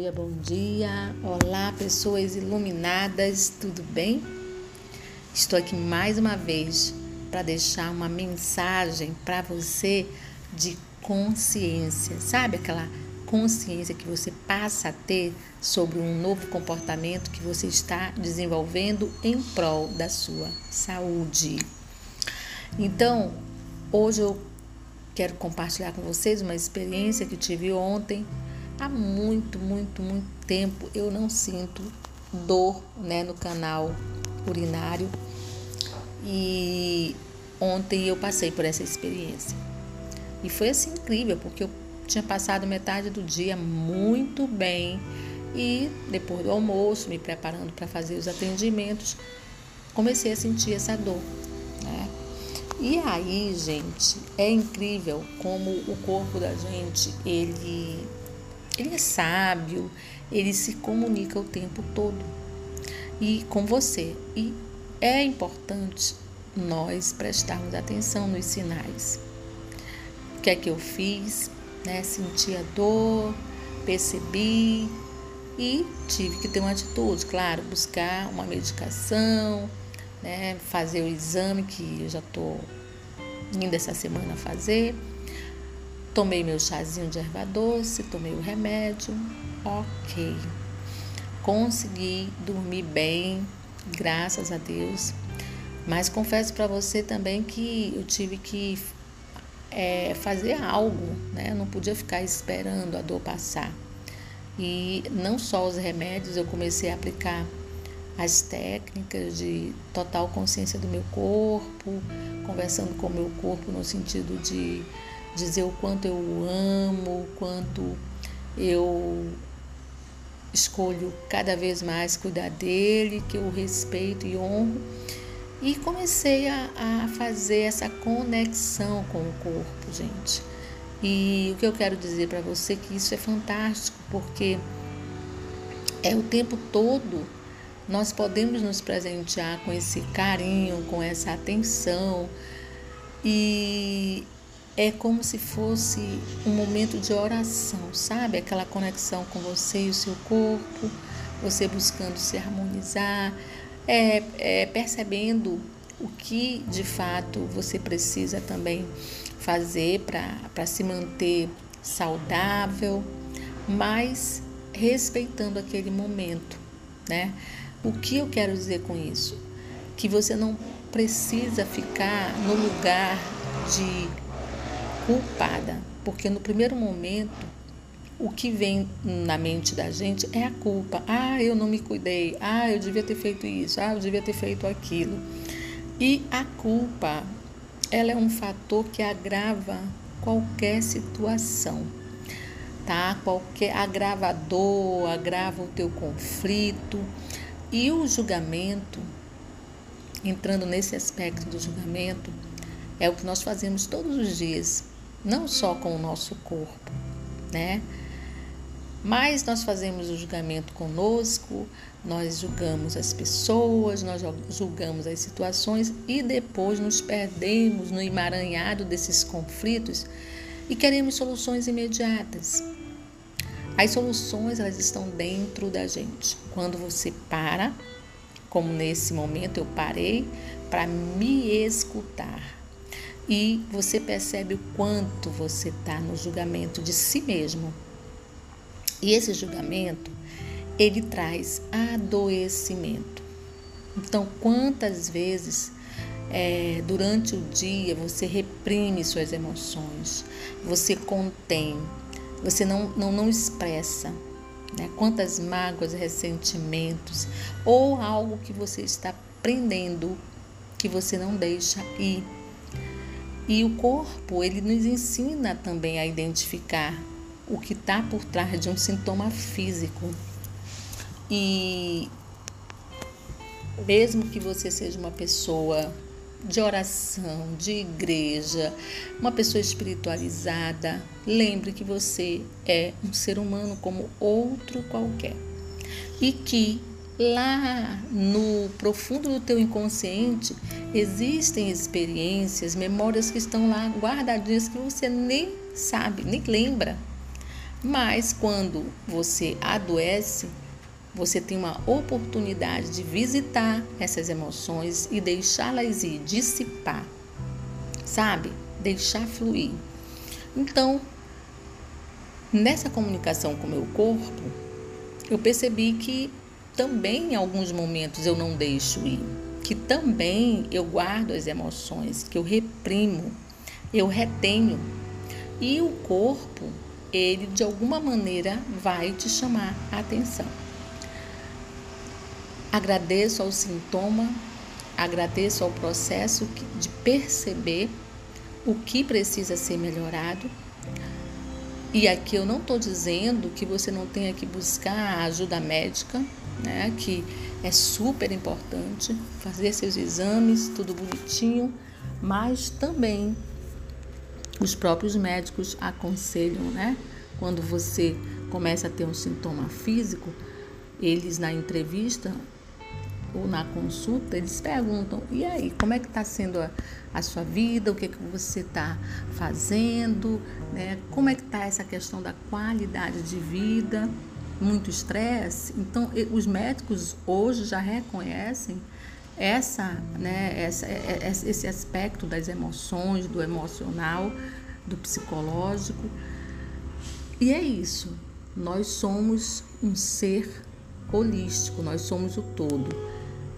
dia, bom dia. Olá, pessoas iluminadas, tudo bem? Estou aqui mais uma vez para deixar uma mensagem para você de consciência. Sabe aquela consciência que você passa a ter sobre um novo comportamento que você está desenvolvendo em prol da sua saúde? Então, hoje eu quero compartilhar com vocês uma experiência que tive ontem há muito, muito, muito tempo eu não sinto dor né, no canal urinário. E ontem eu passei por essa experiência. E foi assim incrível, porque eu tinha passado metade do dia muito bem e depois do almoço, me preparando para fazer os atendimentos, comecei a sentir essa dor. Né? E aí, gente, é incrível como o corpo da gente, ele ele é sábio, ele se comunica o tempo todo e com você. E é importante nós prestarmos atenção nos sinais. O que é que eu fiz? Né? Senti a dor, percebi e tive que ter uma atitude, claro, buscar uma medicação, né? fazer o exame que eu já estou indo essa semana fazer Tomei meu chazinho de erva doce, tomei o remédio, ok. Consegui dormir bem, graças a Deus. Mas confesso para você também que eu tive que é, fazer algo, né? Eu não podia ficar esperando a dor passar. E não só os remédios, eu comecei a aplicar as técnicas de total consciência do meu corpo, conversando com o meu corpo no sentido de dizer o quanto eu o amo, o quanto eu escolho cada vez mais cuidar dele, que eu respeito e honro. E comecei a, a fazer essa conexão com o corpo, gente. E o que eu quero dizer para você é que isso é fantástico, porque é o tempo todo nós podemos nos presentear com esse carinho, com essa atenção. E é como se fosse um momento de oração, sabe? Aquela conexão com você e o seu corpo, você buscando se harmonizar, é, é, percebendo o que de fato você precisa também fazer para se manter saudável, mas respeitando aquele momento, né? O que eu quero dizer com isso? Que você não precisa ficar no lugar de culpada, porque no primeiro momento o que vem na mente da gente é a culpa. Ah, eu não me cuidei. Ah, eu devia ter feito isso. Ah, eu devia ter feito aquilo. E a culpa, ela é um fator que agrava qualquer situação, tá? Qualquer agravador, agrava o teu conflito. E o julgamento, entrando nesse aspecto do julgamento, é o que nós fazemos todos os dias não só com o nosso corpo, né? Mas nós fazemos o julgamento conosco, nós julgamos as pessoas, nós julgamos as situações e depois nos perdemos no emaranhado desses conflitos e queremos soluções imediatas. As soluções elas estão dentro da gente. Quando você para, como nesse momento eu parei para me escutar, e você percebe o quanto você está no julgamento de si mesmo. E esse julgamento, ele traz adoecimento. Então, quantas vezes é, durante o dia você reprime suas emoções, você contém, você não, não, não expressa né? quantas mágoas, ressentimentos ou algo que você está prendendo que você não deixa ir. E o corpo, ele nos ensina também a identificar o que está por trás de um sintoma físico. E mesmo que você seja uma pessoa de oração, de igreja, uma pessoa espiritualizada, lembre que você é um ser humano como outro qualquer. E que lá no profundo do teu inconsciente existem experiências, memórias que estão lá guardadinhas que você nem sabe, nem lembra. Mas quando você adoece, você tem uma oportunidade de visitar essas emoções e deixá-las ir, dissipar, sabe? Deixar fluir. Então, nessa comunicação com o meu corpo, eu percebi que também em alguns momentos eu não deixo ir, que também eu guardo as emoções, que eu reprimo, eu retenho. E o corpo, ele de alguma maneira vai te chamar a atenção. Agradeço ao sintoma, agradeço ao processo de perceber o que precisa ser melhorado. E aqui eu não estou dizendo que você não tenha que buscar ajuda médica, né? Que é super importante fazer seus exames, tudo bonitinho, mas também os próprios médicos aconselham, né? Quando você começa a ter um sintoma físico, eles na entrevista ou na consulta, eles perguntam: e aí, como é que está sendo a, a, sua vida? O que, é que você está fazendo? Né? Como é que está essa questão da qualidade de vida? Muito estresse? Então, os médicos hoje já reconhecem essa, né, essa, é, é, esse aspecto das emoções, do emocional, do psicológico. E é isso. Nós somos um ser holístico, nós somos o todo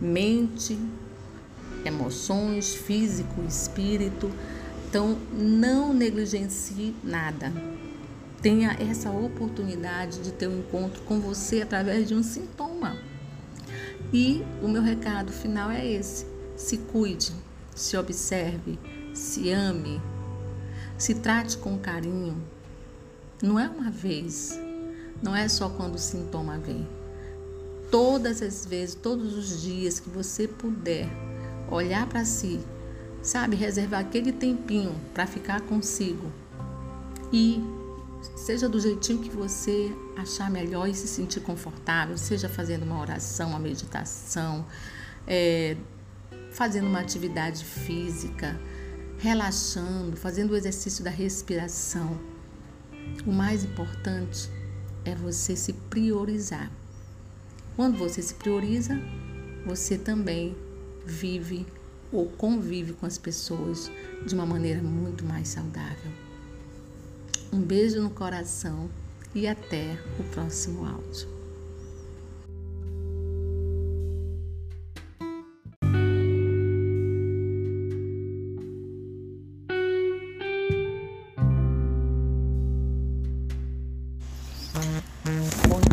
mente, emoções, físico, espírito. Então, não negligencie nada. Tenha essa oportunidade de ter um encontro com você através de um sintoma. E o meu recado final é esse: se cuide, se observe, se ame, se trate com carinho. Não é uma vez, não é só quando o sintoma vem todas as vezes, todos os dias que você puder olhar para si, sabe, reservar aquele tempinho para ficar consigo e seja do jeitinho que você achar melhor e se sentir confortável, seja fazendo uma oração, uma meditação, é, fazendo uma atividade física, relaxando, fazendo o exercício da respiração. O mais importante é você se priorizar. Quando você se prioriza, você também vive ou convive com as pessoas de uma maneira muito mais saudável. Um beijo no coração e até o próximo áudio.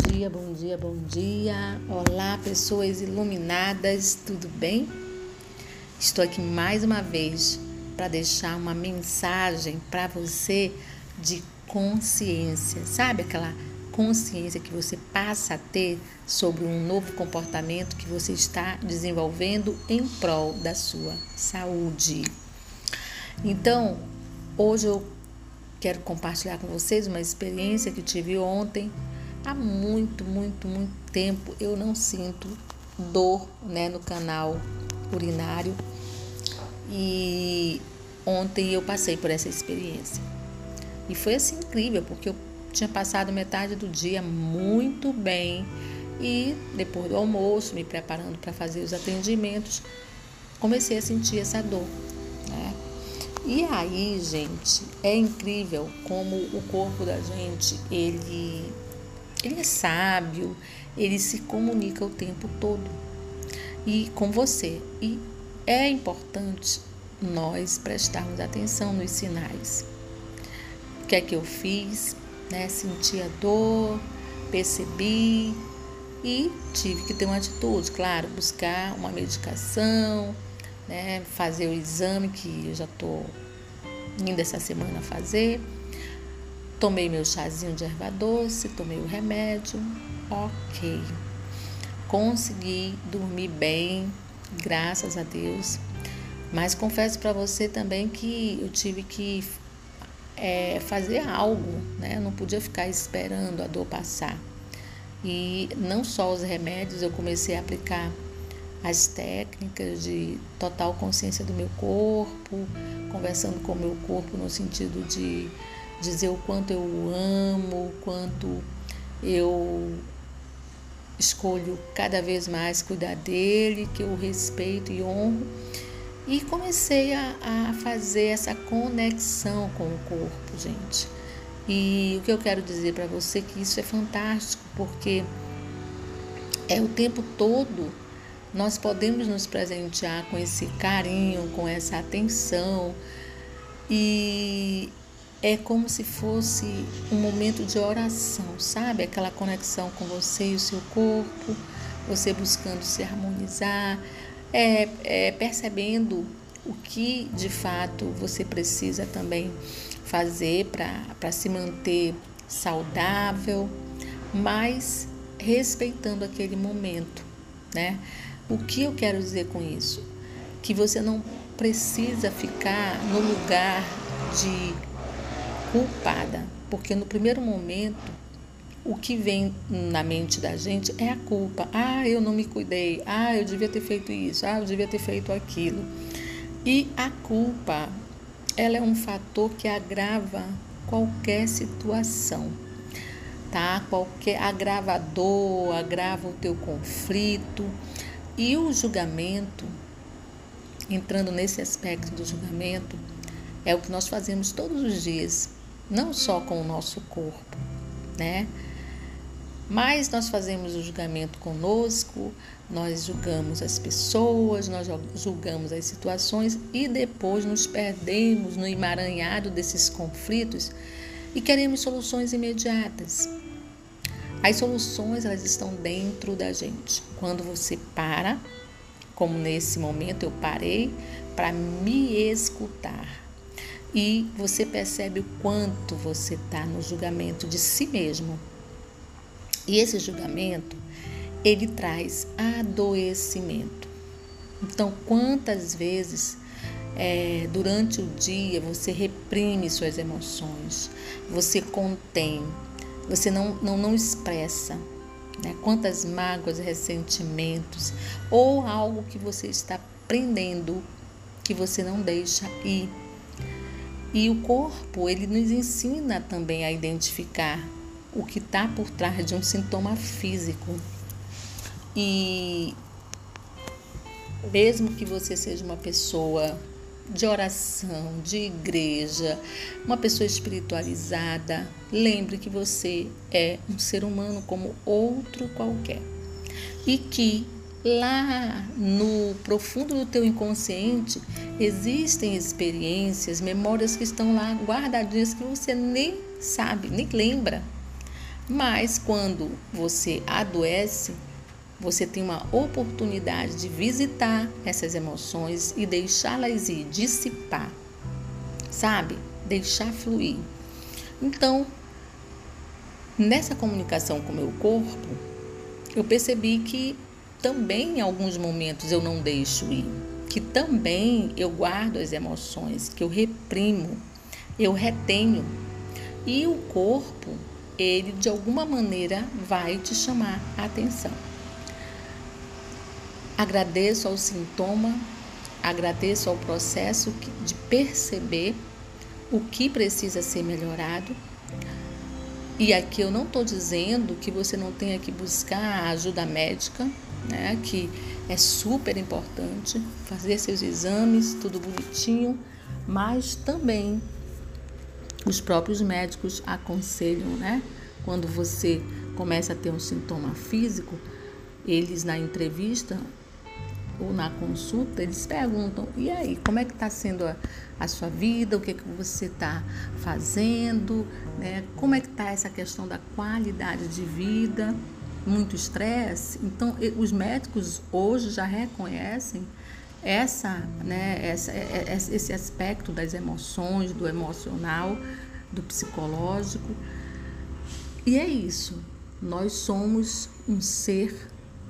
dia, bom dia, bom dia. Olá, pessoas iluminadas, tudo bem? Estou aqui mais uma vez para deixar uma mensagem para você de consciência. Sabe aquela consciência que você passa a ter sobre um novo comportamento que você está desenvolvendo em prol da sua saúde? Então, hoje eu quero compartilhar com vocês uma experiência que tive ontem Há muito, muito, muito tempo eu não sinto dor né, no canal urinário e ontem eu passei por essa experiência. E foi assim incrível, porque eu tinha passado metade do dia muito bem e depois do almoço, me preparando para fazer os atendimentos, comecei a sentir essa dor. Né? E aí, gente, é incrível como o corpo da gente, ele ele é sábio, ele se comunica o tempo todo e com você. E é importante nós prestarmos atenção nos sinais. Que é que eu fiz? Né? Senti a dor, percebi e tive que ter uma atitude, claro, buscar uma medicação, né? fazer o exame que eu já estou indo essa semana fazer Tomei meu chazinho de erva doce, tomei o remédio, ok. Consegui dormir bem, graças a Deus. Mas confesso para você também que eu tive que é, fazer algo, né? Não podia ficar esperando a dor passar. E não só os remédios, eu comecei a aplicar as técnicas de total consciência do meu corpo, conversando com o meu corpo no sentido de dizer o quanto eu amo, o quanto eu escolho cada vez mais cuidar dele, que eu respeito e honro. E comecei a, a fazer essa conexão com o corpo, gente. E o que eu quero dizer para você é que isso é fantástico, porque é o tempo todo nós podemos nos presentear com esse carinho, com essa atenção. E é como se fosse um momento de oração, sabe? Aquela conexão com você e o seu corpo, você buscando se harmonizar, é, é, percebendo o que de fato você precisa também fazer para se manter saudável, mas respeitando aquele momento, né? O que eu quero dizer com isso? Que você não precisa ficar no lugar de culpada, porque no primeiro momento o que vem na mente da gente é a culpa. Ah, eu não me cuidei. Ah, eu devia ter feito isso. Ah, eu devia ter feito aquilo. E a culpa, ela é um fator que agrava qualquer situação. Tá? Qualquer agravador, agrava o teu conflito. E o julgamento, entrando nesse aspecto do julgamento, é o que nós fazemos todos os dias não só com o nosso corpo, né? Mas nós fazemos o julgamento conosco, nós julgamos as pessoas, nós julgamos as situações e depois nos perdemos no emaranhado desses conflitos e queremos soluções imediatas. As soluções elas estão dentro da gente. Quando você para, como nesse momento eu parei para me escutar e você percebe o quanto você está no julgamento de si mesmo. E esse julgamento, ele traz adoecimento. Então, quantas vezes é, durante o dia você reprime suas emoções, você contém, você não, não, não expressa né? quantas mágoas, ressentimentos ou algo que você está prendendo que você não deixa ir e o corpo, ele nos ensina também a identificar o que está por trás de um sintoma físico. E mesmo que você seja uma pessoa de oração, de igreja, uma pessoa espiritualizada, lembre que você é um ser humano como outro qualquer. E que lá no profundo do teu inconsciente existem experiências, memórias que estão lá guardadinhas que você nem sabe, nem lembra. Mas quando você adoece, você tem uma oportunidade de visitar essas emoções e deixá-las ir, dissipar, sabe? Deixar fluir. Então, nessa comunicação com o meu corpo, eu percebi que também em alguns momentos eu não deixo ir, que também eu guardo as emoções, que eu reprimo, eu retenho. E o corpo, ele de alguma maneira vai te chamar a atenção. Agradeço ao sintoma, agradeço ao processo de perceber o que precisa ser melhorado. E aqui eu não estou dizendo que você não tenha que buscar ajuda médica, né, que é super importante, fazer seus exames, tudo bonitinho, mas também os próprios médicos aconselham, né? Quando você começa a ter um sintoma físico, eles na entrevista ou na consulta, eles perguntam: e aí, como é que está sendo a, a, sua vida? O que, é que você está fazendo? Né? Como é que está essa questão da qualidade de vida? muito estresse. Então, os médicos hoje já reconhecem essa, né, essa, é, é, esse aspecto das emoções, do emocional, do psicológico. E é isso. Nós somos um ser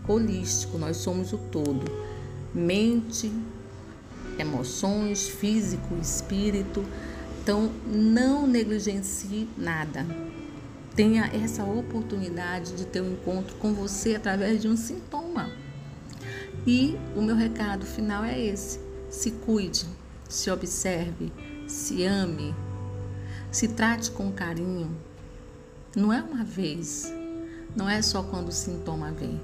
holístico, nós somos o todo. Mente, emoções, físico, espírito. Então, não negligencie nada tenha essa oportunidade de ter um encontro com você através de um sintoma. E o meu recado final é esse: se cuide, se observe, se ame, Se trate com carinho. Não é uma vez, não é só quando o sintoma vem.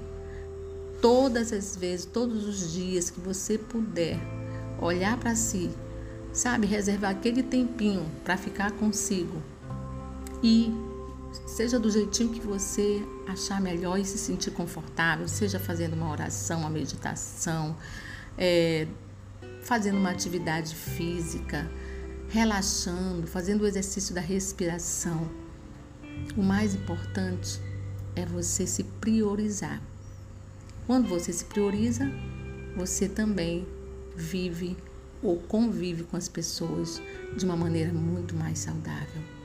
Todas as vezes, todos os dias que você puder olhar para si, sabe, reservar aquele tempinho para ficar consigo e seja do jeitinho que você achar melhor e se sentir confortável, seja fazendo uma oração, uma meditação, é, fazendo uma atividade física, relaxando, fazendo o exercício da respiração. O mais importante é você se priorizar. Quando você se prioriza, você também vive ou convive com as pessoas de uma maneira muito mais saudável.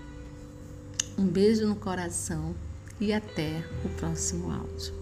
Um beijo no coração e até o próximo áudio.